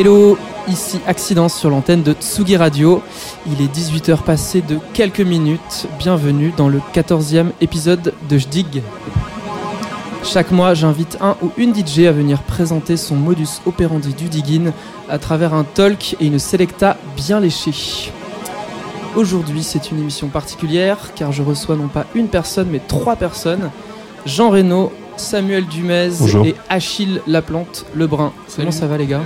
Hello, ici Accidence sur l'antenne de Tsugi Radio. Il est 18h passé de quelques minutes. Bienvenue dans le 14e épisode de Jdig. Chaque mois, j'invite un ou une DJ à venir présenter son modus operandi du digging à travers un talk et une selecta bien léchée. Aujourd'hui, c'est une émission particulière car je reçois non pas une personne mais trois personnes. Jean Reynaud, Samuel Dumez Bonjour. et Achille Laplante Lebrun. Comment ça va les gars?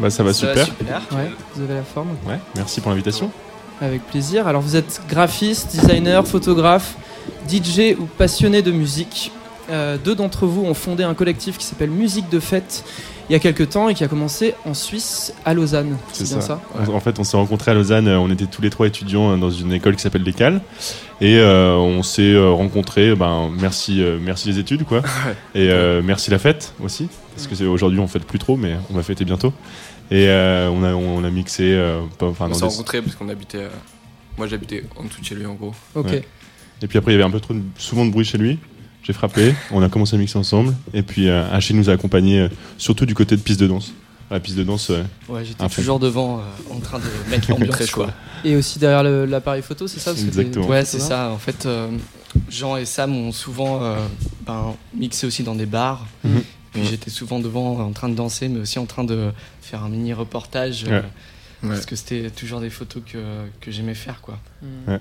Bah ça va super. Ouais, vous avez la forme Ouais, merci pour l'invitation. Avec plaisir. Alors vous êtes graphiste, designer, photographe, DJ ou passionné de musique. Euh, deux d'entre vous ont fondé un collectif qui s'appelle Musique de Fête il y a quelques temps et qui a commencé en Suisse, à Lausanne. C'est bien ça, En- En fait, on s'est rencontrés à Lausanne. euh, On était tous les trois étudiants euh, dans une école qui s'appelle l'École. Et euh, on s'est rencontrés. Ben, merci, euh, merci les études, quoi. Et euh, merci la fête aussi. Parce que c'est- aujourd'hui, on fête plus trop, mais on va fêter bientôt. Et euh, on, a, on a mixé. euh, pas- On s'est des- rencontrés parce qu'on habitait. euh, Moi j'habitais en dessous de chez lui en gros. Ok. Ouais. Et puis après, il y avait un peu trop de- souvent de bruit chez lui. J'ai frappé, on a commencé à mixer ensemble. Et puis euh, Achille nous a accompagnés, euh, surtout du côté de piste de danse. La piste de danse, euh, Ouais, j'étais fond. toujours devant euh, en train de mettre l'ambiance. Quoi. Et aussi derrière l'appareil photo, c'est ça Parce Exactement. Ouais, c'est ça. En fait, euh, Jean et Sam ont souvent euh, ben, mixé aussi dans des bars. Puis Mhm. j'étais souvent devant en train de danser, mais aussi en train de faire un mini reportage. euh, Ouais. Ouais. Parce que c'était toujours des photos que, que j'aimais faire. quoi. Mm. Ouais.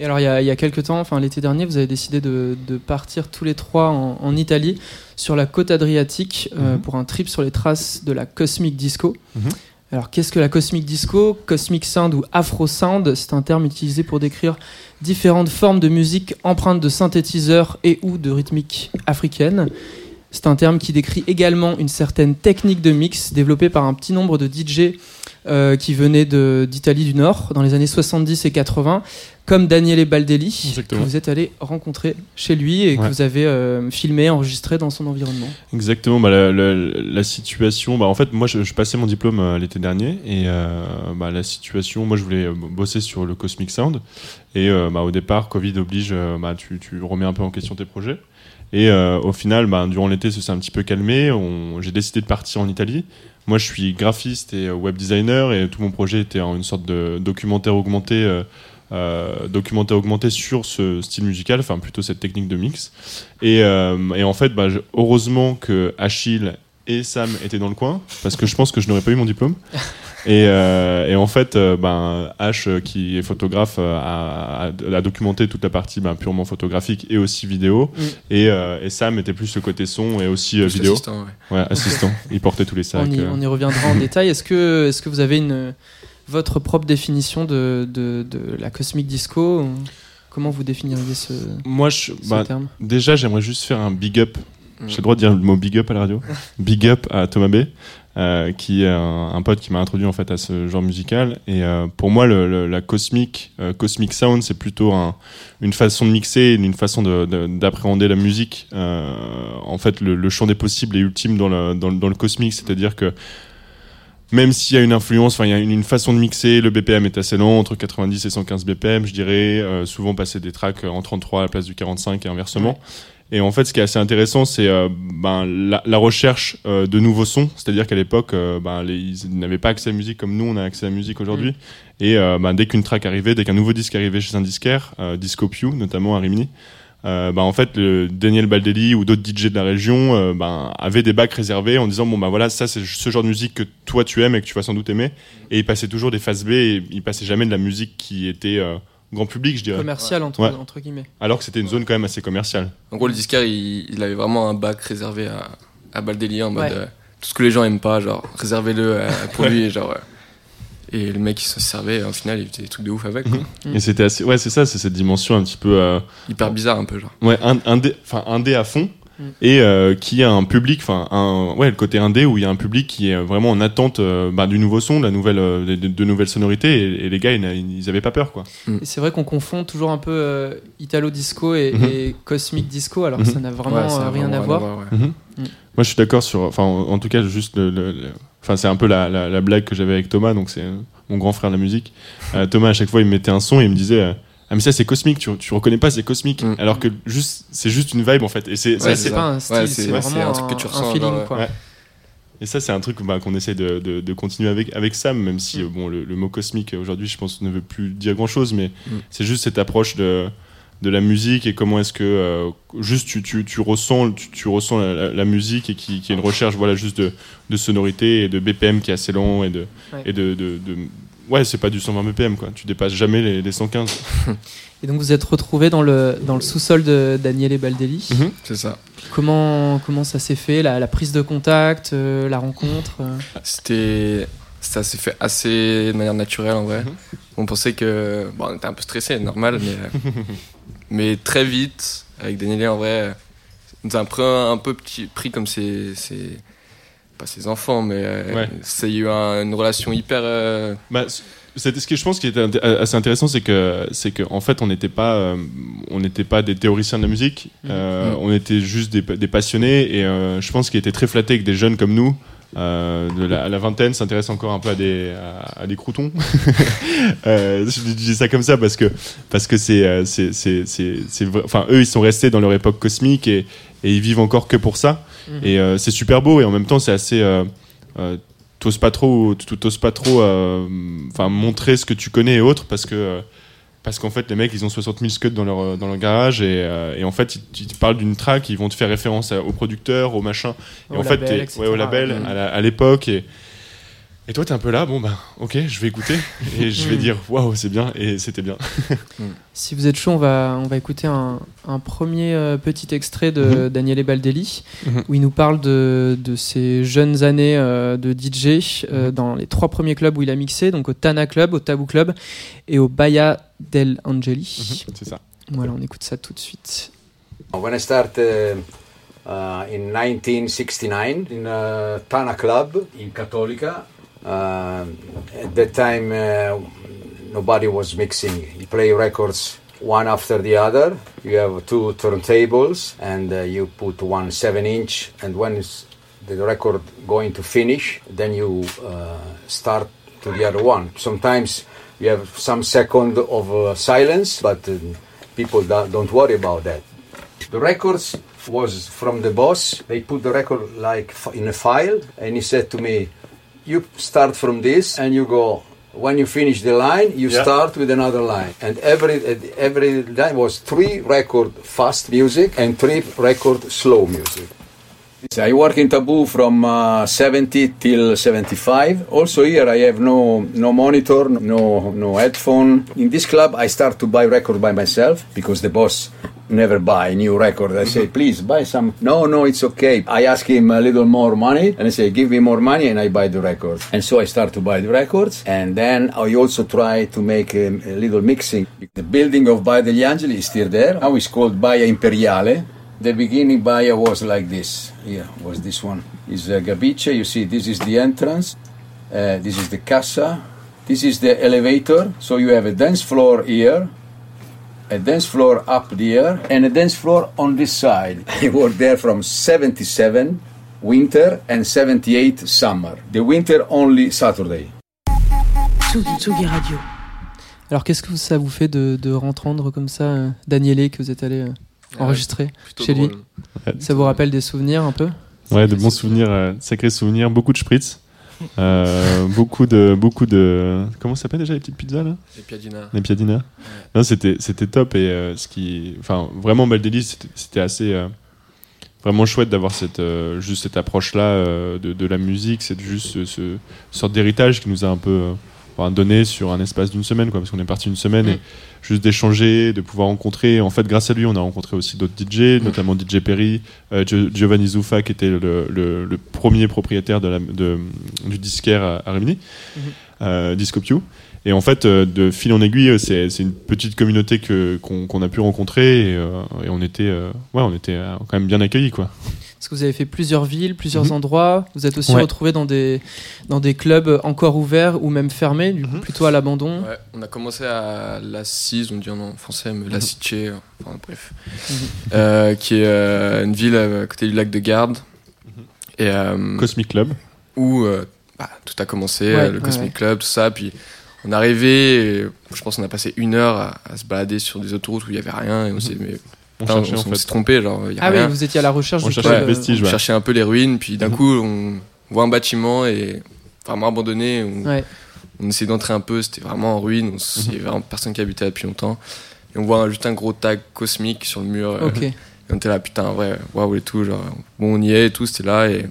Et alors, il y, a, il y a quelques temps, enfin l'été dernier, vous avez décidé de, de partir tous les trois en, en Italie, sur la côte adriatique, euh, Mhm. pour un trip sur les traces de la Cosmic Disco. Mhm. Alors, qu'est-ce que la Cosmic Disco? Cosmic Sound ou Afro Sound, c'est un terme utilisé pour décrire différentes formes de musique empreintes de synthétiseurs et ou de rythmique africaine. C'est un terme qui décrit également une certaine technique de mix développée par un petit nombre de DJ euh, qui venaient d'Italie du Nord dans les années 70 et 80, comme Daniele Baldelli, Exactement. que vous êtes allé rencontrer chez lui et que vous avez euh, filmé, enregistré dans son environnement. Exactement, bah, la, la- la situation, bah, en fait moi je, je passais mon diplôme euh, l'été dernier et euh, bah, la situation, moi je voulais bosser sur le Cosmic Sound et au départ Covid oblige, tu, tu remets un peu en question tes projets et au final durant l'été ça s'est un petit peu calmé, j'ai décidé de partir en Italie. Moi je suis graphiste et web designer et tout mon projet était en une sorte de documentaire augmenté. Euh, documentaire augmenté sur ce style musical, enfin plutôt cette technique de mix. Et, euh, et en fait, bah, heureusement que Achille et Sam étaient dans le coin, parce que je pense que je n'aurais pas eu mon diplôme. Et, euh, et en fait, euh, ben, H, euh, qui est photographe, euh, a, a- a documenté toute la partie ben, purement photographique et aussi vidéo. Mm. Et, euh, et Sam était plus le côté son et aussi euh, Plus vidéo. assistant, ouais. Ouais, assistant. Il portait tous les sacs. on, y, euh. on y reviendra en détail. Est-ce que, est que vous avez une, votre propre définition de, de, de la Cosmic Disco Comment vous définiriez ce, Moi, je, ce bah, terme? déjà, j'aimerais juste faire un big up. Mm. J'ai le droit de dire le mot big up à la radio. big up à Thomas B, euh, qui est un, un pote qui m'a introduit en fait à ce genre musical. Et euh, pour moi, le, le- la cosmic, euh, cosmic sound, c'est plutôt un- une façon de mixer, une façon de- de- d'appréhender la musique. En fait, le, le champ des possibles est ultime dans le, dans, le- dans le cosmique, c'est-à-dire que même s'il y a une influence, enfin il y a une, une façon de mixer, le BPM est assez lent, entre 90 et 115 BPM, je dirais, euh, souvent passer des tracks en 33 à la place du 45 et inversement. Et en fait, ce qui est assez intéressant, c'est euh, ben, la, la recherche euh, de nouveaux sons. C'est-à-dire qu'à l'époque, euh, ben, les- ils n'avaient pas accès à la musique comme nous, on a accès à la musique aujourd'hui. Et euh, ben, dès qu'une track arrivait, dès qu'un nouveau disque arrivait chez un disquaire, euh, Disco Pew, notamment à Rimini, euh, ben, en fait, le Daniel Baldelli ou d'autres DJ de la région euh, ben, avaient des bacs réservés en disant bon ben voilà, ça c'est ce genre de musique que toi tu aimes et que tu vas sans doute aimer. Et ils passaient toujours des phases B et ils passaient jamais de la musique qui était euh, grand public, je dirais. Commercial, entre, Ouais. entre guillemets. Alors que c'était une zone quand même assez commerciale. En gros, le disquaire il, il avait vraiment un bac réservé à, à Baldelli en mode Ouais. euh, tout ce que les gens aiment pas, genre réservez-le euh, pour lui. Genre, euh, et le mec il se servait, au final il faisait des trucs de ouf avec. quoi. Mm. Et c'était assez, ouais, c'est ça, c'est cette dimension un petit peu, euh, Hyper bizarre un peu, genre. ouais, un, indé, enfin indé à fond, Mm. et euh, qui a un public, enfin ouais, le côté indé où il y a un public qui est vraiment en attente euh, bah, du nouveau son, de la nouvelle, de, de nouvelles sonorités, et, et les gars, ils, n'a- ils avaient pas peur, quoi. Et c'est vrai qu'on confond toujours un peu euh, Italo Disco et, Mhm. et Cosmic Disco, alors Mhm. que ça n'a vraiment Ouais, ça euh, a rien vraiment à voir. ouais. Mhm. Moi, je suis d'accord sur, enfin, en, en tout cas, juste le, le- le- enfin, c'est un peu la, la, la blague que j'avais avec Thomas, donc c'est euh, mon grand frère de la musique. Euh, Thomas, à chaque fois, il me mettait un son et il me disait. euh, ah mais ça c'est cosmique, tu, tu reconnais pas c'est cosmique, Mm. alors que juste c'est juste une vibe en fait et c'est Ouais, c'est- pas un style, Ouais, c'est vraiment un un, truc que tu un ressens, feeling. genre, quoi. ouais. Et ça, c'est un truc bah, qu'on essaie de, de- de continuer avec, avec Sam, même si Mm. euh, bon, le, le mot cosmique aujourd'hui, je pense, ne veut plus dire grand chose, mais Mm. c'est juste cette approche de, de la musique et comment est-ce que euh, juste tu, tu, tu ressens, tu, tu ressens la, la- la musique et qui, qui est une recherche voilà, juste de, de sonorité et de BPM qui est assez lent et de. Ouais. Et de, de, de- ouais, c'est pas du 120 BPM, quoi. Tu dépasses jamais les, les 115. Et donc vous êtes retrouvé dans le, dans le sous-sol de Daniele Baldelli. Mhm. C'est ça. Comment, comment ça s'est fait la, la prise de contact, euh, la rencontre euh? C'était. Ça s'est fait assez de manière naturelle en vrai. Mhm. On pensait que. Bon, on était un peu stressé, normal, mais. mais très vite, avec Daniel en vrai, nous a un peu, un peu petit, pris comme ses, ses- Pas ses enfants, mais. euh, Ouais. a eu un- une relation hyper. euh, Bah, c'était ce que je pense qui était assez intéressant, c'est que c'est que en fait on n'était pas euh, on n'était pas des théoriciens de la musique, euh, Mhm. on était juste des, des passionnés et euh, je pense qu'il était très flatté que des jeunes comme nous. Euh, de la, la vingtaine s'intéressent encore un peu à des à, à des croutons Euh, je, dis ça comme ça parce que parce que c'est euh, c'est enfin eux ils sont restés dans leur époque cosmique et et ils vivent encore que pour ça Mhm. et euh, c'est super beau et en même temps c'est assez euh, euh, t'oses pas trop t'oses pas trop euh, enfin montrer ce que tu connais et autres parce que euh, parce qu'en fait les mecs ils ont 60 000 scuds dans leur dans leur garage et, euh, et en fait ils, parlent d'une track ils vont te faire référence à- au producteur au machin et Au en fait label, etc. ouais, au label à l'époque et et toi t'es un peu là bon bah ok je vais écouter et je vais Mhm. dire waouh c'est bien et c'était bien Si vous êtes chaud, on va, on va écouter un, un premier euh, petit extrait de Daniele Baldelli, Mhm. où il nous parle de, de ses jeunes années euh, de DJ euh, Mhm. dans les trois premiers clubs où il a mixé, donc au Tana Club, au Taboo Club et au Bahia del Angeli. c'est ça Voilà, on écoute ça tout de suite. When I started uh, in 1969 in a Tana club in Cattolica, uh, at that time uh, nobody was mixing. You play records one after the other. You have two turntables and uh, you put one seven inch. And when the record going to finish, then you uh, start to the other one. Sometimes you have some second of uh, silence, but uh, people don't worry about that. The records was from the boss. They put the record like in a file, and he said to me, "You start from this, and you go. When you finish the line, you Yeah. start with another line." And every every line was three record fast music and three record slow music. I work in Taboo from uh, 70 till 75. Also here I have no no monitor, no no headphone. In this club I start to buy record by myself because the boss never buy new record. I say please buy some. No no it's okay. I ask him a little more money and I say give me more money and I buy the records. And so I start to buy the records and then I also try to make a, a little mixing. The building of Baia degli Angeli is still there. Now it's called Baia Imperiale. The beginning Baia was like this. Here was this one. Is uh, Gabice. You see, this is the entrance. Uh, this is the casa. This is the elevator. So you have a dance floor here, a dance floor up there, and a dance floor on this side. I worked there from 77 winter and 78 summer. The winter only Saturday. Tsugi, Tsugi Radio. Alors qu'est-ce que ça vous fait de, de rentendre comme ça euh, Daniele que vous êtes allé euh, enregistrer plutôt chez lui drôle. Ça vous rappelle des souvenirs un peu? Ouais, de bons souvenirs, euh, sacrés souvenirs, beaucoup de spritz, euh, beaucoup de, beaucoup de, comment ça s'appelle déjà les petites pizzas là? Et Piadina. Les piadinas. Non, c'était, c'était top et euh, ce qui, enfin, vraiment Baldelli, c'était, c'était assez, euh, vraiment chouette d'avoir cette, euh, juste cette approche là de, de la musique, c'est juste ce, ce sorte d'héritage qui nous a un peu euh, donné sur un espace d'une semaine, quoi, parce qu'on est parti une semaine et juste d'échanger, de pouvoir rencontrer. En fait, grâce à lui, on a rencontré aussi d'autres DJ, notamment DJ Perry, euh, Gio- Giovanni Zuffa, qui était le, le- le premier propriétaire de la, de, du disquaire à, à Rimini, euh, Discopio. Et en fait, euh, de fil en aiguille, c'est une petite communauté que qu'on a pu rencontrer et, et on était, ouais, on était quand même bien accueillis, quoi. Parce que vous avez fait plusieurs villes, plusieurs Mhm. endroits. Vous êtes aussi Ouais. retrouvés dans des, dans des clubs encore ouverts ou même fermés, du coup Mhm. plutôt à l'abandon. Ouais, on a commencé à La Cise, on dit en français, mais La Cice, enfin bref, Mhm. Euh, qui est euh, une ville à côté du lac de Garde, et euh, Cosmic Club. où euh, bah, tout a commencé, Ouais, euh, le Cosmic ouais. Club, tout ça, puis on est arrivé, et je pense qu'on a passé une heure à, à se balader sur des autoroutes où il y avait rien, et on s'est mais, On putain, cherchait on, en on fait. s'est trompé, genre il y a Ah rien. oui, vous étiez à la recherche On du cherchait euh, vestige. on cherchait un peu les ruines, puis d'un Mhm. coup on voit un bâtiment et vraiment abandonné. On, Ouais. on essaie d'entrer un peu, c'était vraiment en ruine. Il y avait vraiment personne qui habitait là depuis longtemps. Et on voit juste un gros tag cosmique sur le mur. euh, Ok. Et on était là, putain, ouais, waouh et tout. Genre, bon, on y est et tout, c'était là. Et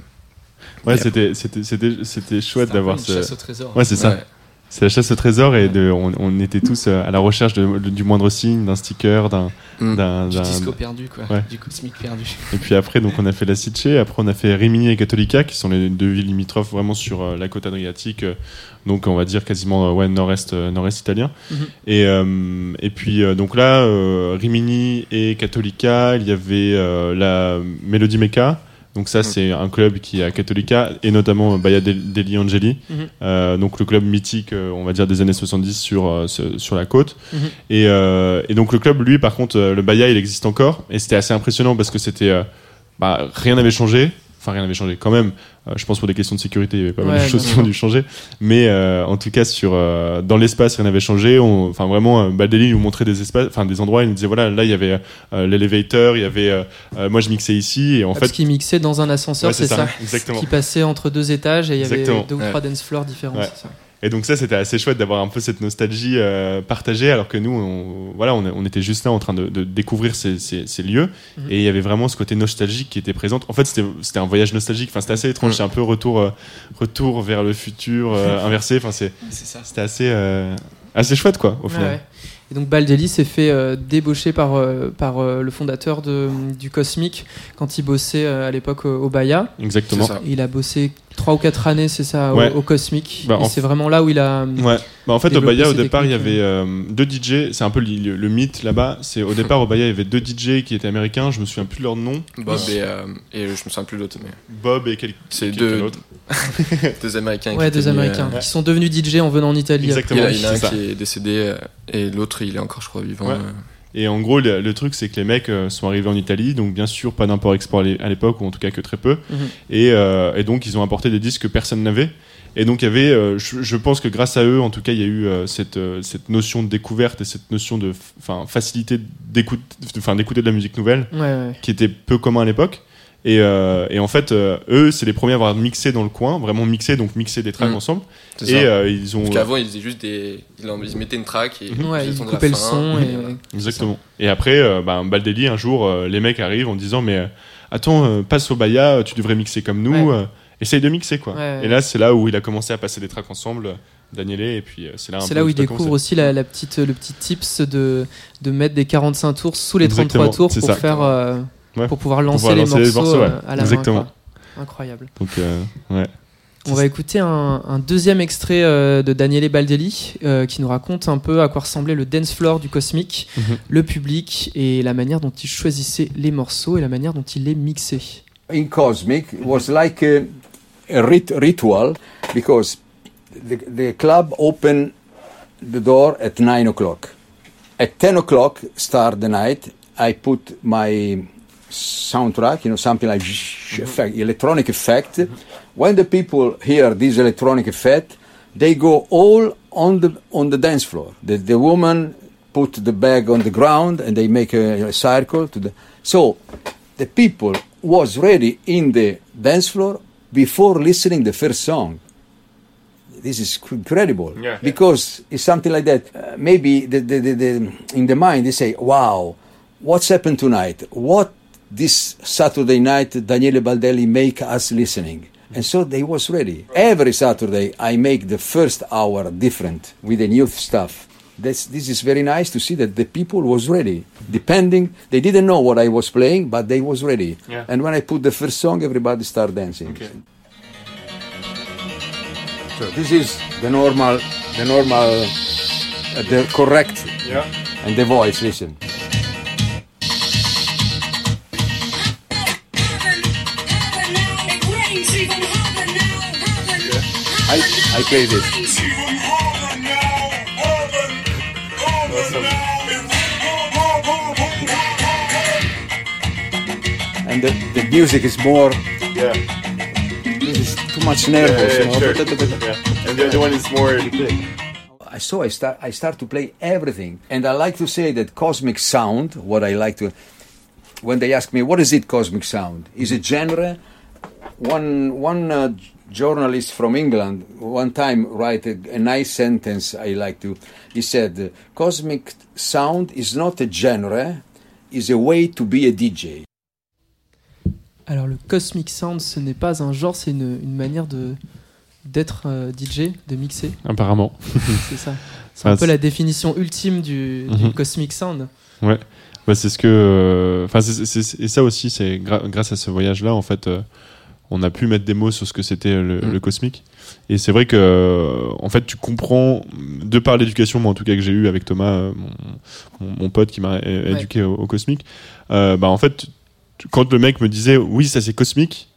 Ouais, Et c'était c'était c'était c'était chouette d'avoir ce. chasse au trésor. Ouais, c'est ça. Ouais. C'est la chasse au trésor et de, on, on était tous euh, à la recherche de- de- du moindre signe, d'un sticker, d'un, Mm. d'un, Du disco perdu, quoi. Ouais. Du cosmique perdu. Et puis après, donc on a fait la Sitche, après on a fait Rimini et Cattolica, qui sont les deux villes limitrophes vraiment sur euh, la côte adriatique, euh, donc on va dire quasiment euh, ouais, nord-est, euh, nord-est italien. Mhm. Et, euh, et puis euh, donc là, euh, Rimini et Cattolica, il y avait euh, la Melody Mecca. Donc ça, c'est un club qui est à Cattolica, et notamment Baia degli Angeli, Mhm. euh, donc le club mythique, euh, on va dire, des années 70 sur, euh, sur la côte. Mhm. Et, euh, et donc le club, lui, par contre, le Baia, il existe encore, et c'était assez impressionnant parce que c'était... bah, rien n'avait changé. Enfin, rien n'avait changé quand même. Euh, je pense pour des questions de sécurité, il y avait pas mal de choses qui ont dû changer. Mais euh, en tout cas, sur, euh, dans l'espace, rien n'avait changé. Enfin, vraiment, euh, Baldelli nous montrait des espaces, enfin des endroits. Il nous disait voilà, là, il y avait euh, l'élévateur, il y avait. moi, je mixais ici, et en Parce fait. qu'il mixait dans un ascenseur, Ouais, c'est ça. Exactement. Qui passait entre deux étages et il y avait Exactement. deux ou Ouais. trois dance floors différents. C'est ça. Et donc ça, c'était assez chouette d'avoir un peu cette nostalgie euh, partagée, alors que nous, on, voilà, on, on était juste là en train de, de découvrir ces, ces, ces lieux, Mhm. et il y avait vraiment ce côté nostalgique qui était présent. En fait, c'était un voyage nostalgique. Enfin, c'était assez étrange. C'est un peu retour, euh, retour vers le futur euh, inversé. Enfin, c'est C'est ça. c'était assez, euh, assez chouette, quoi, au final. ouais. Et donc Baldelli s'est fait euh, débaucher par, euh, par euh, le fondateur de, du Cosmic quand il bossait euh, à l'époque au, au Bahia. Exactement. Il a bossé trois ou quatre années, c'est ça, au- Ouais. au, Cosmic. Bah, c'est vraiment là où il a. Ouais. Bah, en fait, au Bahia, au départ, il y avait euh, deux DJ. C'est un peu le, le- le mythe là-bas. C'est au départ, au Bahia, il y avait deux DJ qui étaient américains. Je me souviens plus de leur nom. Bob et, euh, et je me souviens plus de l'autre, mais Bob et quel- c'est deux, deux Américains. Ouais, qui deux Américains euh, qui sont devenus DJ en venant en Italie. Exactement. Il y en a- un qui est décédé euh, et l'autre il est encore, je crois, vivant. Ouais. Et en gros, le, le truc, c'est que les mecs euh, sont arrivés en Italie, donc bien sûr, pas d'import-export à l'é- à l'époque, ou en tout cas que très peu. Mhm. Et, euh, et donc, ils ont apporté des disques que personne n'avait. Et donc, il y avait, euh, je, je pense que grâce à eux, en tout cas, il y a eu cette, cette notion de découverte et cette notion de facilité d'écouter de la musique nouvelle, Ouais, ouais. qui était peu commun à l'époque. Et, euh, et en fait, euh, eux, c'est les premiers à avoir mixé dans le coin, vraiment mixé, donc mixé des tracks Mhm. ensemble. Et euh, ils ont. Parce qu'avant, ils faisaient juste des. Ils, en- ils mettaient une track et Ouais, ils il faisaient de la coupait le fin, son. et Et... voilà. Exactement. Et après, euh, ben, Baldelli, un jour, euh, les mecs arrivent en disant Mais euh, attends, euh, passe au Baya, tu devrais mixer comme nous, Ouais. euh, essaye de mixer quoi. Ouais. Et là, c'est là où il a commencé à passer des tracks ensemble, Daniele, et puis c'est là, un C'est peu là où il découvre aussi la, la petite, le petit tips de, de mettre des 45 tours sous les 33 Exactement, tours c'est pour, ça. faire, euh, Ouais. pour pouvoir lancer, pouvoir les, lancer les morceaux morceaux, ouais. euh, à la Exactement. main. quoi. Incroyable. Donc, euh, ouais. On va écouter un, un deuxième extrait euh, de Daniele Baldelli euh, qui nous raconte un peu à quoi ressemblait le dance floor du Cosmic, Mhm. le public et la manière dont il choisissait les morceaux et la manière dont il les mixait. in Cosmic was like a, a rit- ritual because the, the club opened the door at 9 o'clock. At 10 o'clock, start the night, I put my soundtrack, you know, something like effect, electronic effect. When the people hear this electronic effect, they go all on the on the dance floor. The, the woman put the bag on the ground and they make a, a circle to the so the people was ready in the dance floor before listening the first song this is cr- incredible Yeah. because it's something like that uh, maybe the, the, the, the, in the mind they say wow what's happened tonight what this saturday night daniele baldelli make us listening and so they was ready every saturday i make the first hour different with the new stuff this, this is very nice to see that the people was ready depending they didn't know what i was playing but they was ready Yeah. and when i put the first song everybody start dancing so this is the normal, the normal, uh, the correct, Yeah. and the voice. Listen. I, I play this. And the, the music is more. Yeah. This is too much nervous. you know. And the other one is more. I so I start I start to play everything, and I like to say that cosmic sound. What I like to, when they ask me what is it cosmic sound, is a genre. One one uh, journalist from England one time write a, a nice sentence I like to. He said, "Cosmic sound is not a genre, is a way to be a DJ." Alors le Cosmic Sound, ce n'est pas un genre, c'est une, une manière de d'être euh, DJ, de mixer. Apparemment. c'est ça. C'est un peu la définition ultime du, du Mhm. Cosmic Sound. Ouais, bah, c'est ce que. euh, Enfin, c'est- et ça aussi, c'est gra- grâce à ce voyage-là, en fait, euh, on a pu mettre des mots sur ce que c'était le, Mm. le cosmique. Et c'est vrai que, euh, en fait, tu comprends, de par l'éducation, moi en tout cas que j'ai eu avec Thomas, euh, mon, mon- mon pote qui m'a éduqué au, au cosmique, euh, bah en fait, quand le mec me disait oui, ça c'est cosmique,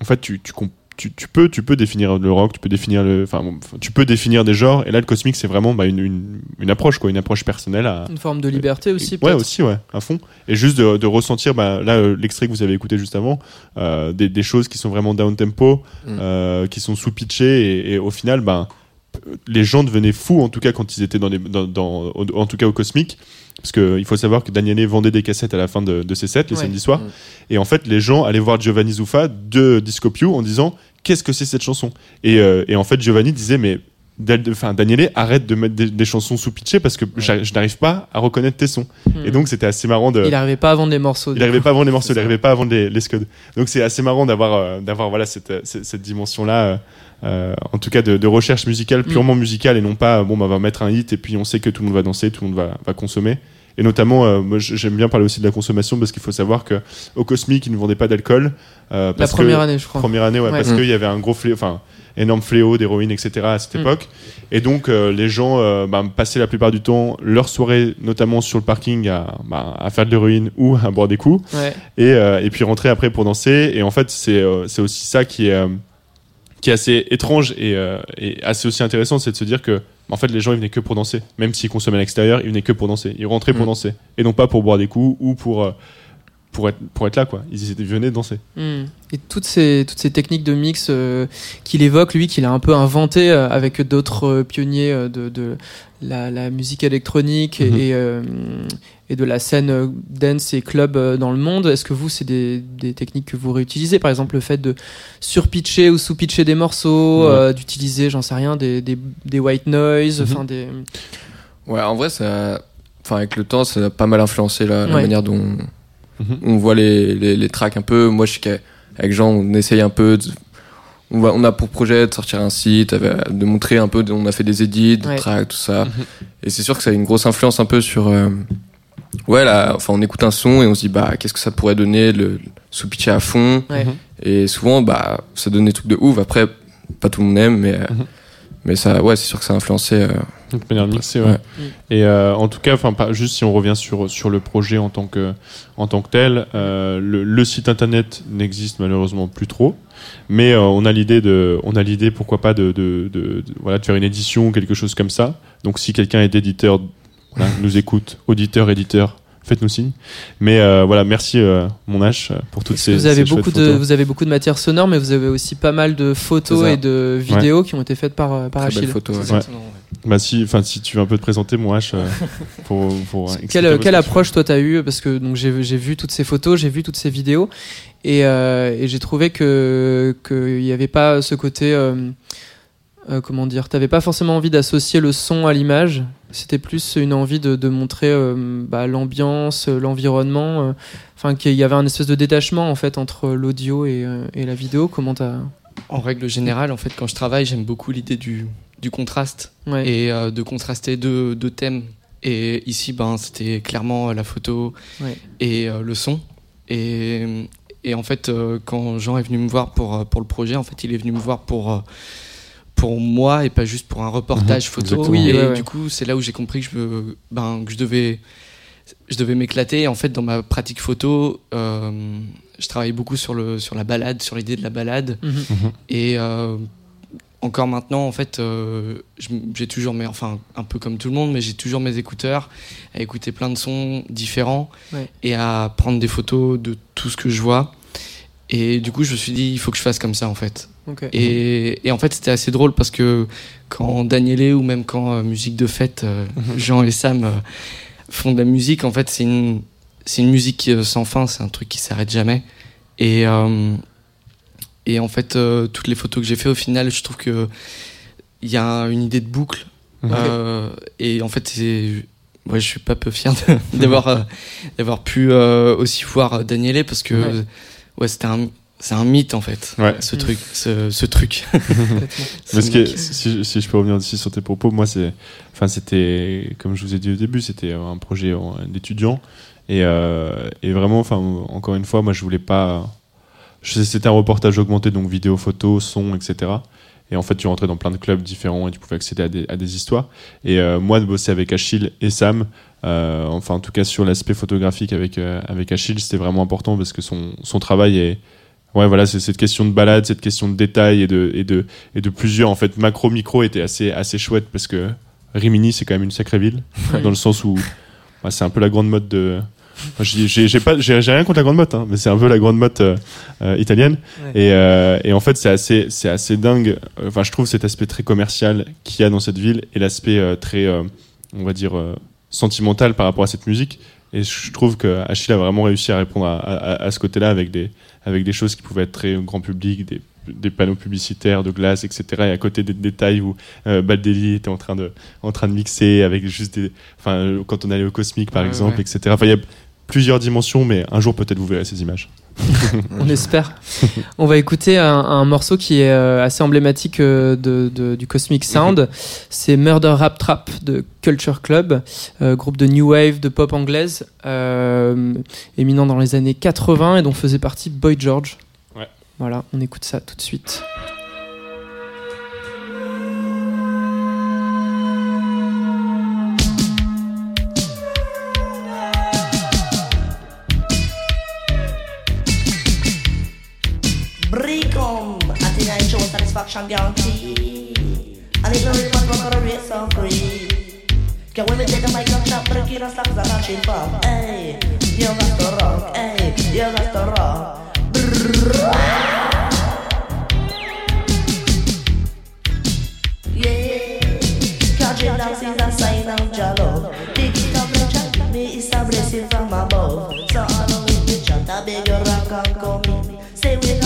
en fait, tu, tu, comp- tu, tu peux, tu peux définir le rock, tu peux définir le, enfin, bon, tu peux définir des genres. Et là, le cosmique, c'est vraiment bah, une, une, une approche, quoi, une approche personnelle à, Une forme de liberté aussi, Ouais, aussi, ouais, à fond. Et juste de, de ressentir, bah, là, euh, l'extrait que vous avez écouté juste avant, euh, des, des choses qui sont vraiment down tempo, Mm. euh, qui sont sous-pitchées, et, et au final, bah, les gens devenaient fous, en tout cas, quand ils étaient dans, les, dans, dans- au- en tout cas au Cosmic. Parce que il faut savoir que Daniele vendait des cassettes à la fin de, de ses sets, les Ouais. samedis soirs. Et en fait, les gens allaient voir Giovanni Zuffa de Disco Pew en disant Qu'est-ce que c'est cette chanson? Et, euh, et en fait, Giovanni disait Mais enfin, Daniele, arrête de mettre des, des chansons sous-pitchées parce que je n'arrive pas à reconnaître tes sons. Et Hmm. donc, c'était assez marrant de. il n'arrivait pas à vendre les morceaux. Il n'arrivait pas à vendre les morceaux, il n'arrivait pas à vendre les, les scuds. Donc c'est assez marrant d'avoir euh, d'avoir voilà cette, cette, cette dimension là, en tout cas de, de recherche musicale purement musicale et non pas bon bah, on va mettre un hit et puis on sait que tout le monde va danser, tout le monde va, va consommer. Et notamment, euh, moi j'aime bien parler aussi de la consommation parce qu'il faut savoir que au Cosmic ils ne vendaient pas d'alcool. euh, La que- première année, je crois. Première année, ouais, Ouais. parce Mm. qu'il y avait un gros fléau, enfin énorme fléau d'héroïne, etc. à cette Mm. époque. Et donc euh, les gens euh, bah, passaient la plupart du temps leur soirée, notamment sur le parking, à, bah, à faire de l'héroïne ou à boire des coups Ouais. et, euh, et puis rentrer après pour danser. Et en fait, c'est euh, aussi ça qui est, euh, qui est assez étrange et, euh, et assez aussi intéressant, c'est de se dire que en fait, les gens ils venaient que pour danser. Même s'ils consommaient à l'extérieur, ils venaient que pour danser. Ils rentraient pour Mm. danser et non pas pour boire des coups ou pour euh, pour être pour être là quoi. Ils étaient- ils venaient danser. Hmm. Et toutes ces, toutes ces techniques de mix euh, qu'il évoque, lui, qu'il a un peu inventé euh, avec d'autres euh, pionniers euh, de, de la, la musique électronique et, Mhm. et, et de la scène euh, dance et club euh, dans le monde, est-ce que vous, c'est des, des techniques que vous réutilisez? Par exemple, le fait de surpitcher ou sous-pitcher des morceaux, Ouais. euh, d'utiliser, j'en sais rien, des, des, des white noise, Mhm. enfin des. Ouais, en vrai, ça, enfin, avec le temps, ça a pas mal influencé la, la Ouais. manière dont Mhm. on voit les, les, les tracks un peu. Moi, je sais qu'avec Jean, on essaye un peu. de- on, va, on a pour projet de sortir un site, de montrer un peu. On a fait des edits, des Ouais. tracks, tout ça. Mhm. Et c'est sûr que ça a une grosse influence un peu sur. euh, ouais, là, enfin, on écoute un son et on se dit, bah, qu'est-ce que ça pourrait donner, le, le sous-pitcher à fond. Ouais. Mhm. Et souvent, bah, ça donne des trucs de ouf. Après, pas tout le monde aime, mais, Mhm. mais ça, ouais, c'est sûr que ça a influencé. euh, De manière mixée, ouais. Ouais. Mm. Et euh, en tout cas, enfin, pas- juste si on revient sur sur le projet en tant que en tant que tel, euh, le, le site internet n'existe malheureusement plus trop, mais euh, on a l'idée de, on a l'idée pourquoi pas de, de, de- de- voilà de faire une édition ou quelque chose comme ça. Donc si quelqu'un est éditeur, voilà, nous écoute, auditeur, éditeur, faites-nous signe. Mais euh, voilà, merci euh, mon H pour toutes ces. vous avez ces beaucoup de photos. vous avez beaucoup de matière sonore, mais vous avez aussi pas mal de photos et de vidéos qui ont été faites par euh, par très belle Achille. photo. ouais. Exactement, ouais. Bah si, enfin si tu veux un peu te présenter mon H euh, pour, Quelle, approche toi t'as eu Parce que donc j'ai vu toutes ces photos, j'ai vu toutes ces vidéos, et, euh, et j'ai trouvé que qu'il n'y avait pas ce côté, euh, comment dire, t'avais pas forcément envie d'associer le son à l'image. C'était plus une envie de, de montrer euh, bah, l'ambiance, euh, l'environnement. euh, Enfin, qu'il y avait un espèce de détachement en fait entre l'audio et, et la vidéo. Comment t'as En règle générale, en fait, quand je travaille, j'aime beaucoup l'idée du, du contraste ouais. et de contraster deux, deux thèmes. Et ici, ben, c'était clairement la photo Ouais. et le son. Et, et en fait, quand Jean est venu me voir pour, pour le projet, en fait, il est venu me voir pour, pour moi et pas juste pour un reportage Mhm, photo. exactement. Oui, et ouais, ouais. du coup, c'est là où j'ai compris que je, ben, que je devais, je devais m'éclater. En fait, dans ma pratique photo, euh, je travaille beaucoup sur, le, sur la balade, sur l'idée de la balade. Mhm. Et euh, encore maintenant, en fait, euh, j'ai toujours mes, enfin, un peu comme tout le monde, mais j'ai toujours mes écouteurs à écouter plein de sons différents Ouais. et à prendre des photos de tout ce que je vois. Et du coup, je me suis dit, il faut que je fasse comme ça, en fait. Et, et en fait, c'était assez drôle parce que quand Danielé ou même quand euh, Musique de Fête, euh, Jean et Sam euh, font de la musique, en fait, c'est une, c'est une musique sans fin, c'est un truc qui s'arrête jamais. Et, et en fait, toutes les photos que j'ai fait, au final, je trouve que il y a une idée de boucle. Mhm. Et en fait, c'est, ouais, je suis pas peu fier d'avoir d'avoir pu aussi voir Daniele parce que Ouais. ouais, c'était un c'est un mythe en fait. Ouais. Ce truc, ce, ce truc. Mais ce qui est- mec. si, si je peux revenir aussi sur tes propos, moi, c'est, enfin, c'était, comme je vous ai dit au début, c'était un projet d'étudiant. Et, euh, et vraiment, enfin, encore une fois, moi, je voulais pas. C'était un reportage augmenté, donc vidéo, photo, son, etc. Et en fait, tu rentrais dans plein de clubs différents et tu pouvais accéder à des, à des histoires. Et euh, moi, de bosser avec Achille et Sam, euh, enfin, en tout cas, sur l'aspect photographique avec, euh, avec Achille, c'était vraiment important parce que son, son travail est. Ouais, voilà, c'est cette question de balade, cette question de détail et de, et de, et de plusieurs, en fait, macro, micro était assez, assez chouette parce que Rimini, c'est quand même une sacrée ville, dans le sens où bah, c'est un peu la grande mode de. J'ai- pas, rien contre la grande mode, hein, mais c'est un peu la grande mode euh, euh, italienne. Ouais. Et, euh, et en fait, c'est assez, c'est assez dingue. Enfin, je trouve cet aspect très commercial qu'il y a dans cette ville et l'aspect euh, très, euh, on va dire, euh, sentimental par rapport à cette musique. Et je trouve que Achille a vraiment réussi à répondre à, à- à ce côté-là avec des, avec des choses qui pouvaient être très grand public, des, des panneaux publicitaires de glace, etc. Et à côté des détails où euh, Baldelli était en train de, en train de mixer avec juste des, enfin, quand on allait au Cosmique par Ouais, exemple, ouais. etc. Enfin, il y a plusieurs dimensions, mais un jour peut-être vous verrez ces images. On espère. On va écouter un, un morceau qui est euh, assez emblématique euh, de, de- du Cosmic Sound. C'est Murder Rap Trap de Culture Club, euh, groupe de new wave, de pop anglaise, euh, éminent dans les années 80 et dont faisait partie Boy George. Ouais. Voilà, on écoute ça tout de suite. Satisfaction guarantee. And it really much work on a race of free. Can women take a mic and chop, break it and the matching from? Hey, you got the rock, hey, you got the rock. Yeah, catching down is a sign of Jalo. Big up and chat, me is a blessing from above. So I know if you chat, I beg your rock and come in. Say we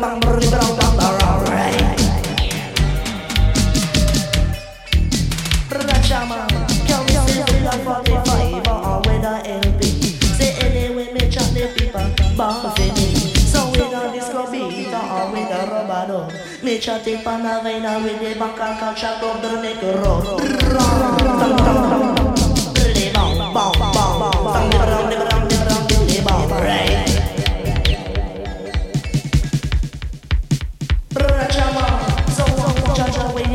bang bang bang bang Дівчата пана війна веде банка кача добрник ро ро ро ро ро ро ро ро ро ро ро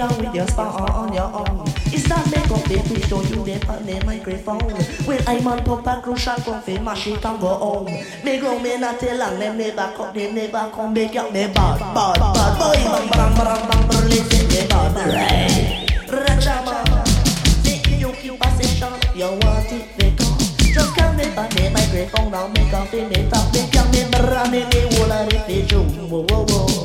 young with your star on your own. It's that make up the to show you them on the microphone. When I'm on pop and crucial coffee, mash it and go home. Me grow me not tell long, them never come, them never come back up me bad, bad, bad. Boy, bang bang bang bang bang, listen me bad, right? Rachama, make you keep a session, you want it, they come. Just come me back me microphone now, make up in the top, make up me brand me me wala the feature, whoa whoa whoa.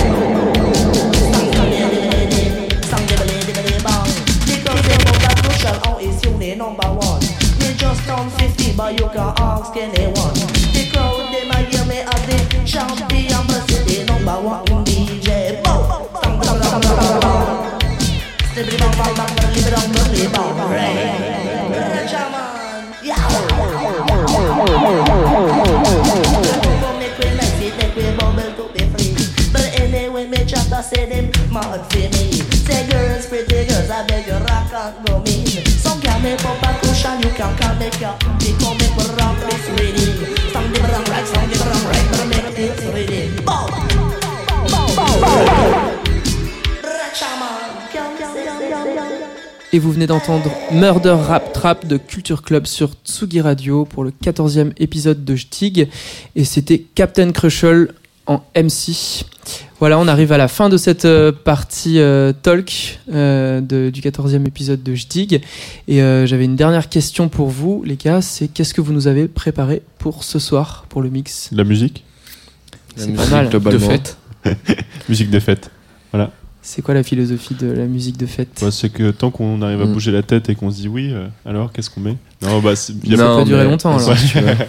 out is unit number one. Me just turned 50, but you can ask anyone. The crowd, they might hear me as the champion, but the number one DJ. Boom! Bang, bang, bang, bang, bang, bang. Stibbity Et vous venez d'entendre Murder Rap Trap de Culture Club sur Tsugi Radio pour le 14e épisode de Stig. Et c'était Captain Crucial en MC. Voilà, on arrive à la fin de cette euh, partie euh, talk euh, de- du 14e épisode de Stig. Et euh, j'avais une dernière question pour vous, les gars. C'est qu'est-ce que vous nous avez préparé pour ce soir, pour le mix? La musique? C'est pas mal. De fait. Musique de fête. C'est quoi la philosophie de la musique de fête? Ouais, c'est que tant qu'on arrive à Mm. bouger la tête et qu'on se dit oui, euh, alors qu'est-ce qu'on met? Non, bah, a Ça pas- peut durer longtemps, alors. Ouais.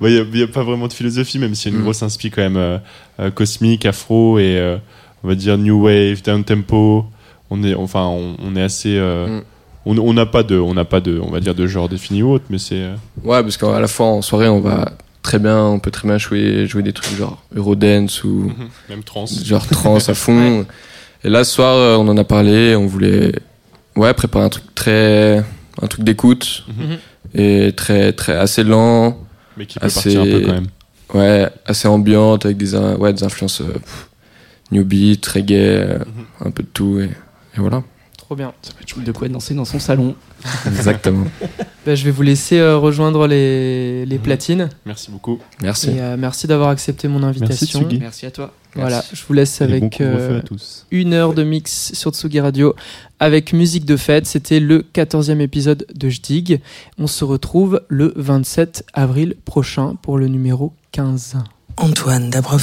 veux. Ouais, y a- pas vraiment de philosophie, même s'il y a une Mm. grosse inspi quand même euh, euh, cosmique, afro et euh, on va dire new wave, down tempo. On est, enfin, on, on est assez. euh, Mm. On n'a pas de, on n'a pas de, on va dire de genre défini ou autre, mais c'est. euh, Ouais, parce qu'à la fois en soirée, on va très bien, on peut très bien jouer, jouer des trucs genre Eurodance ou même trans. genre trance à fond. Et là, ce soir, on en a parlé, on voulait, ouais, préparer un truc très, un truc d'écoute Mhm. et très, très assez lent, mais qui peut assez- partir un peu quand même. ouais, assez ambiante avec des, in- ouais, des influences euh, pff, new beat, reggae, euh, un peu de tout et, et voilà. Trop bien. De quoi danser dans son salon. Exactement. Bah, je vais vous laisser euh, rejoindre les, les platines. Merci beaucoup. Merci. Et euh, merci d'avoir accepté mon invitation. Tsugi. Merci à toi. Voilà, je vous laisse avec euh, à tous. une heure de mix sur Tsugi Radio avec musique de fête. C'était le 14e épisode de Jdig. On se retrouve le 27 avril prochain pour le numéro 15. Antoine Dabrov.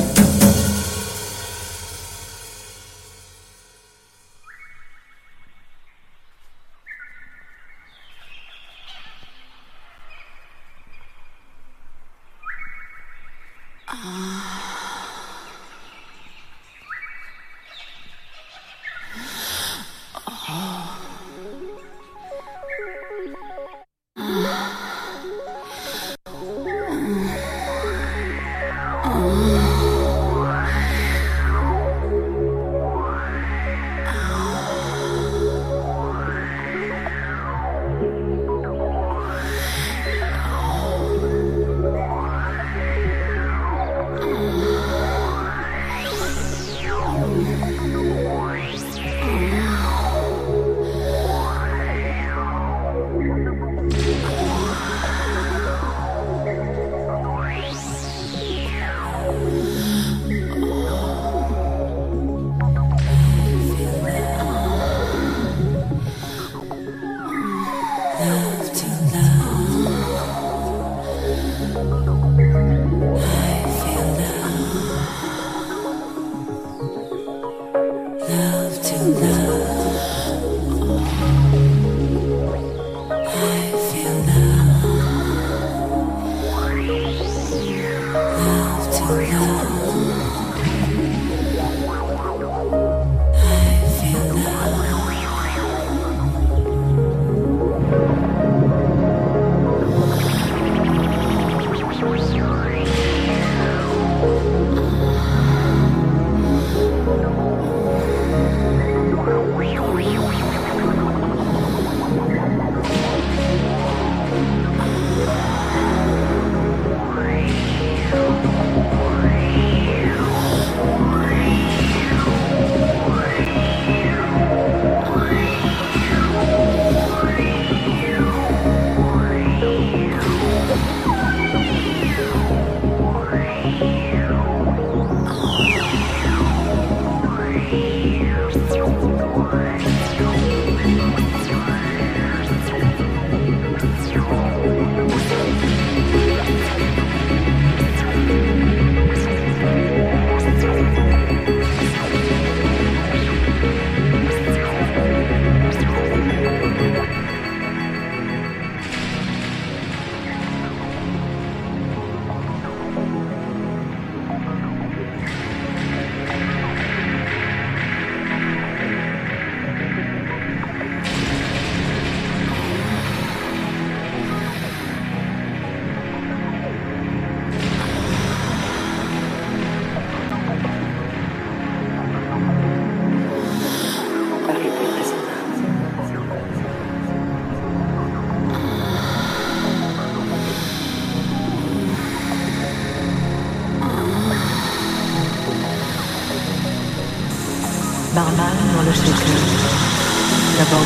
Un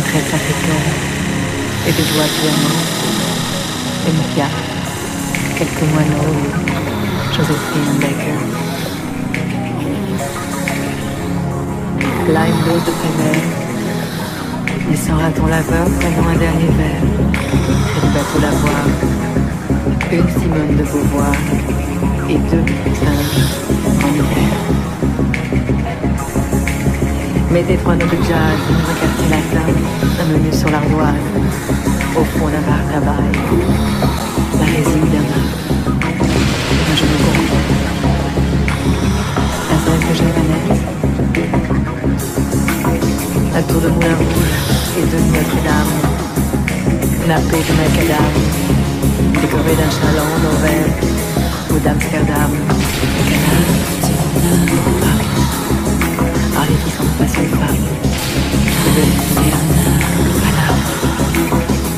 trait africain et des doigts diamants, une piaffe, quelques moineaux, Joséphine Baker. Lime d'eau de plein air, descend ton laveur prenant un dernier verre, et du bateau lavoir, une Simone de Beauvoir et deux singes en hiver. Mettez trois notes de jazz un quartier latin, un menu sur l'ardoise, au fond d'un bar tabac, la résine d'un main. Un jeune gourmand. Un seul que japonaise. Un tour de moulin rouge et de Notre-Dame. Nappé de macadam, décoré d'un chaland Novel ou d'Amsterdam. Parler qui sont pas une femme. De lumière. Voilà.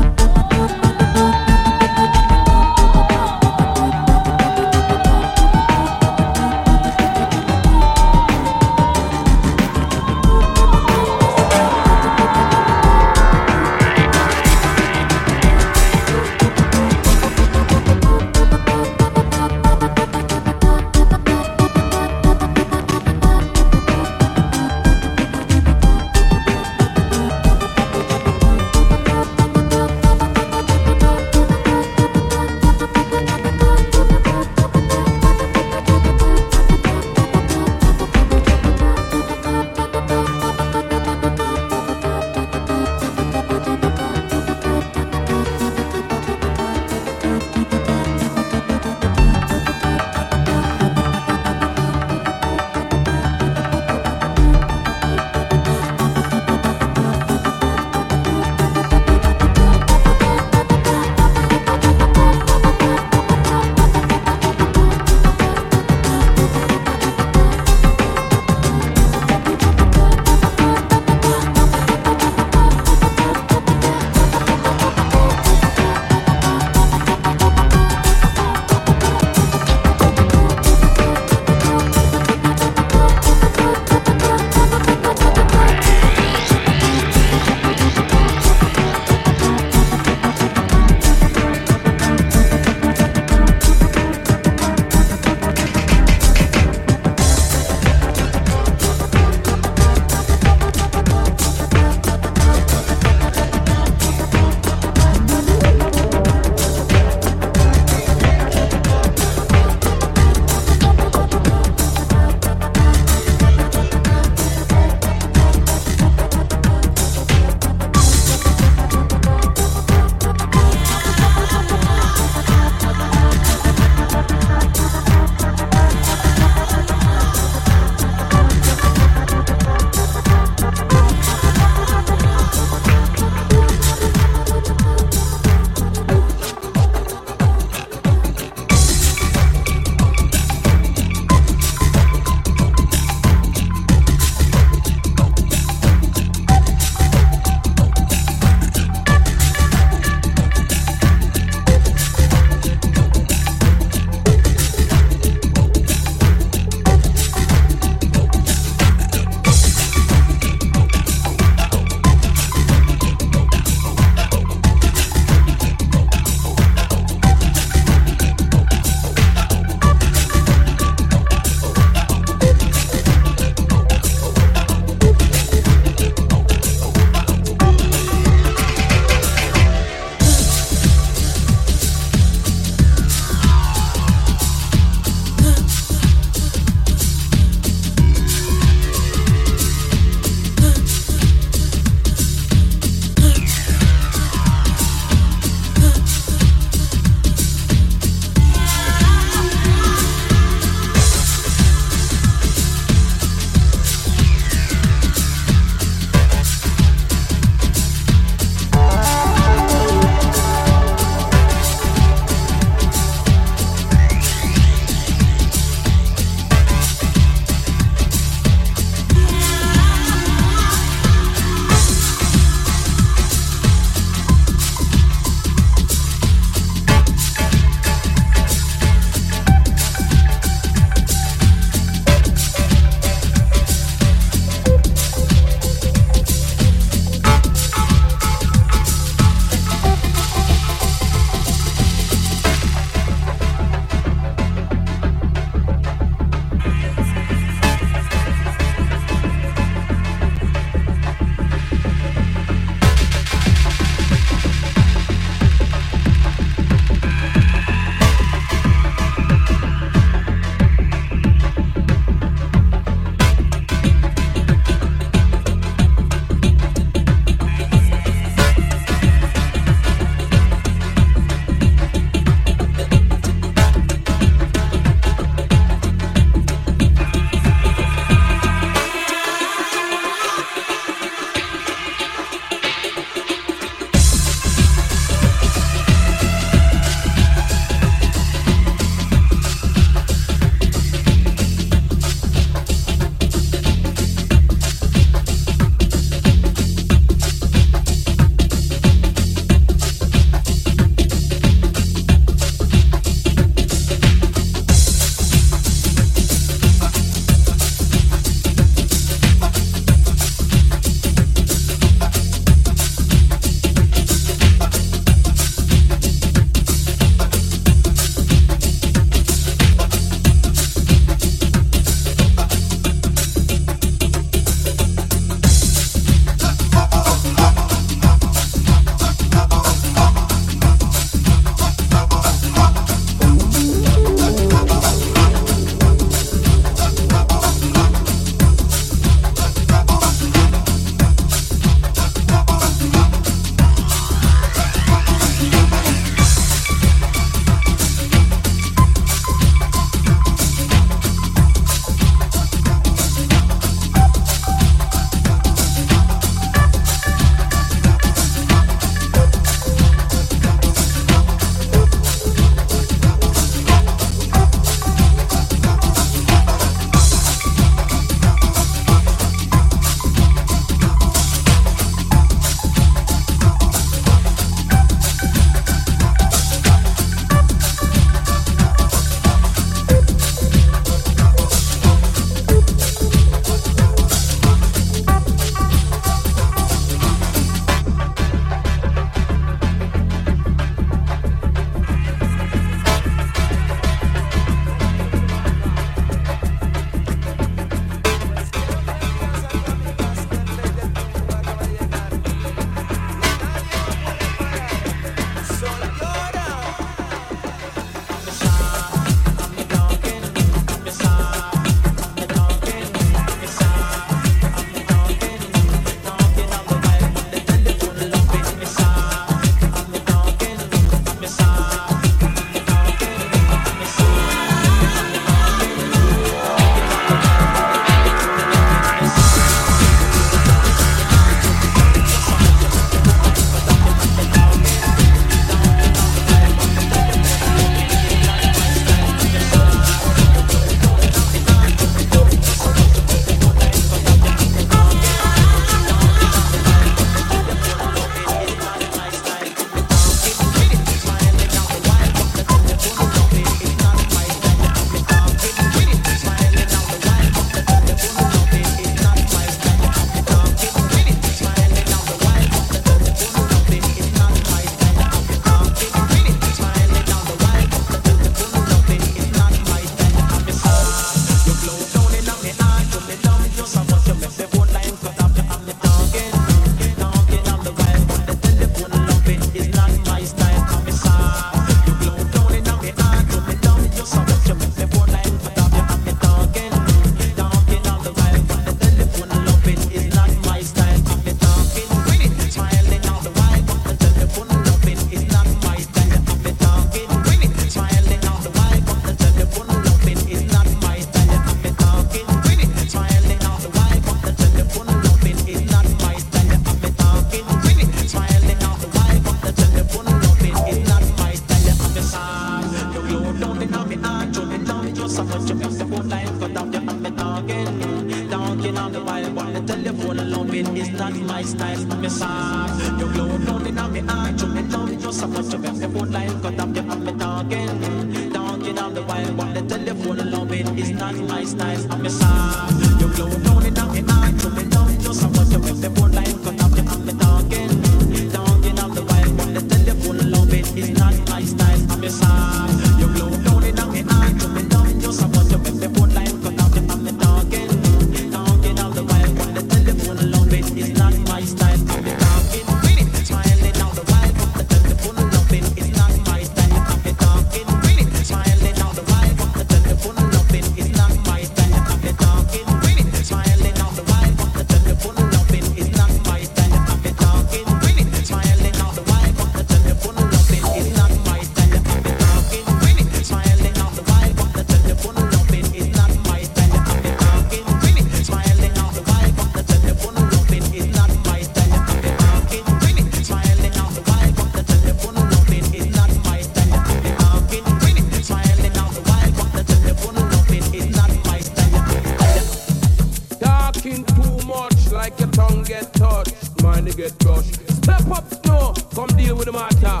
talking too much, like your tongue get touched, mind you get crushed. Step up, no, come deal with the matter.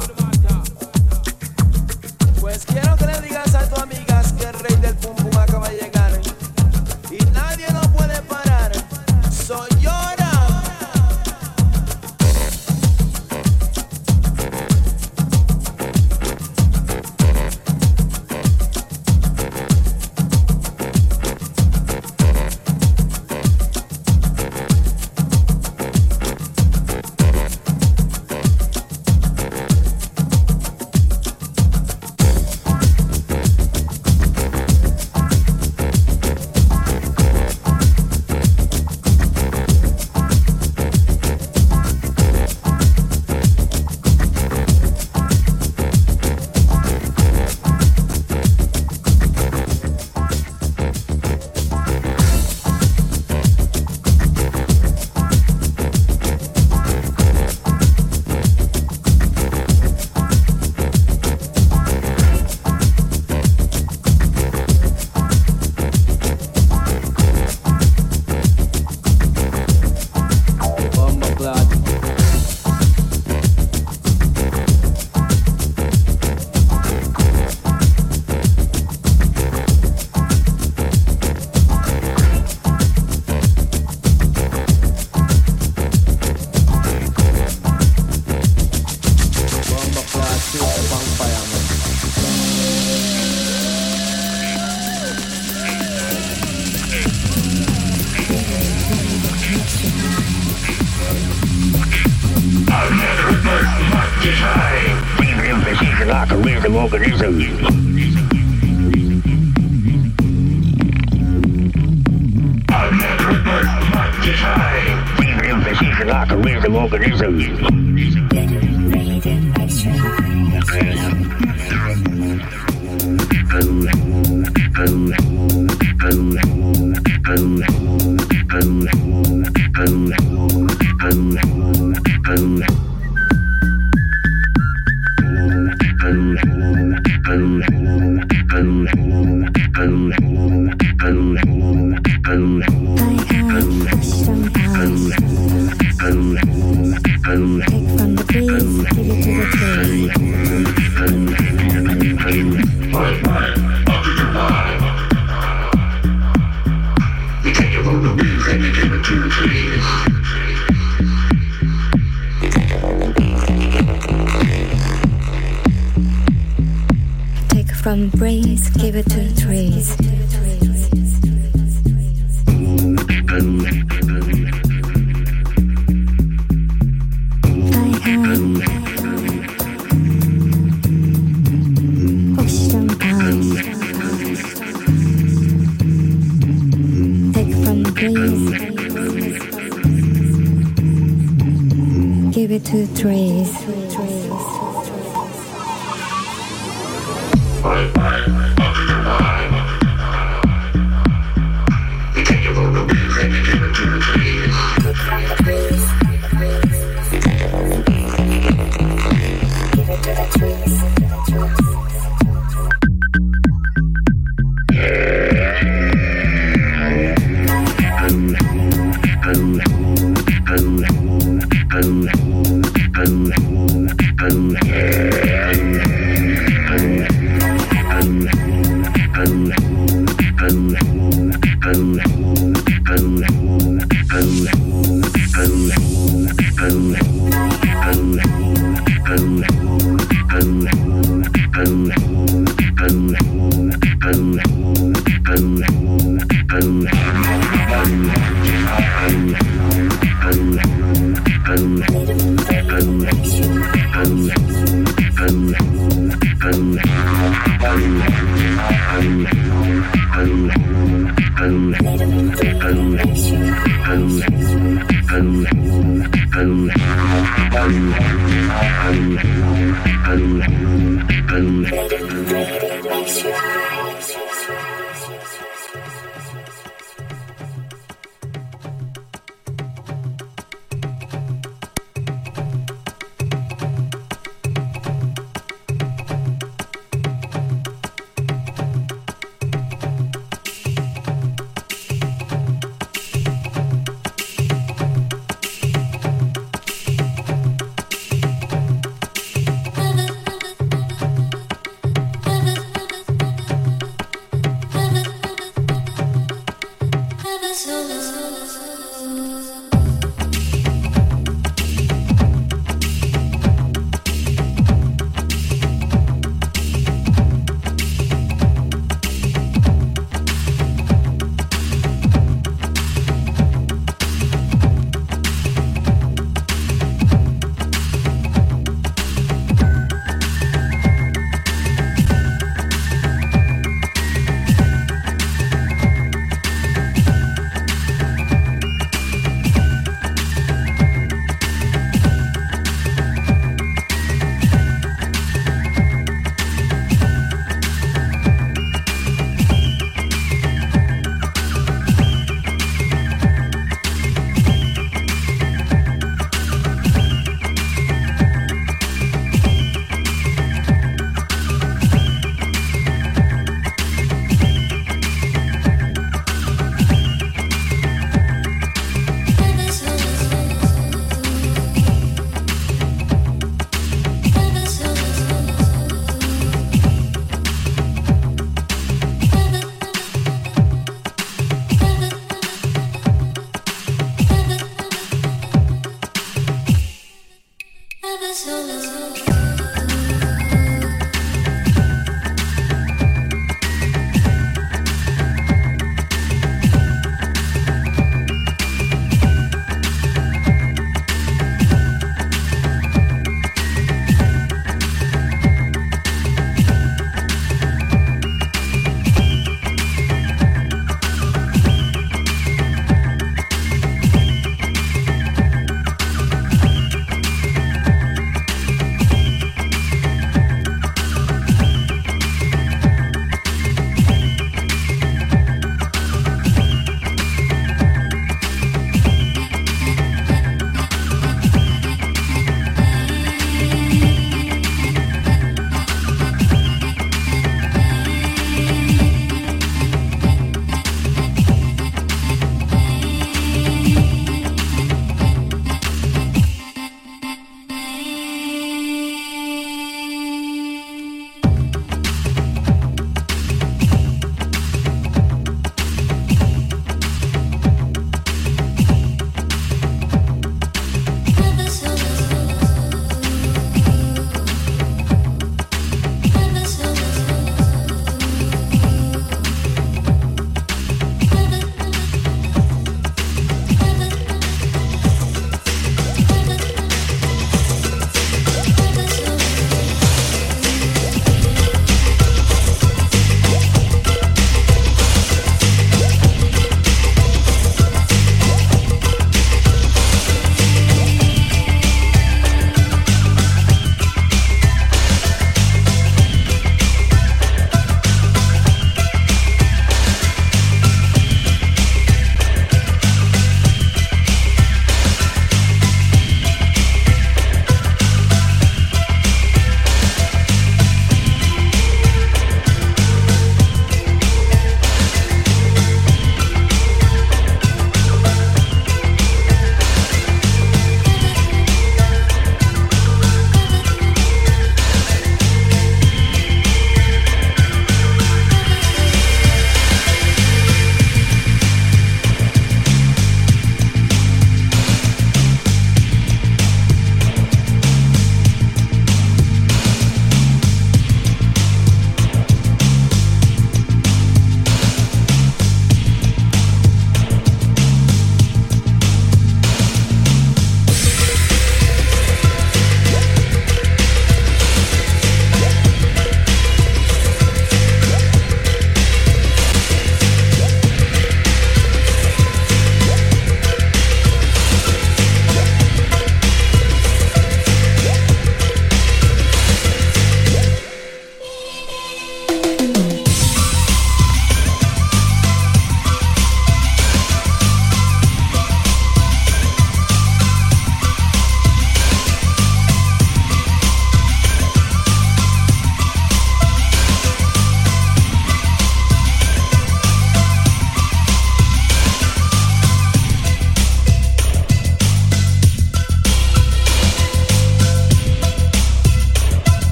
Pues quiero que le digas a tu amigas que el rey del pum motherfuckers. Embrace, brains, give it to trees.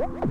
What?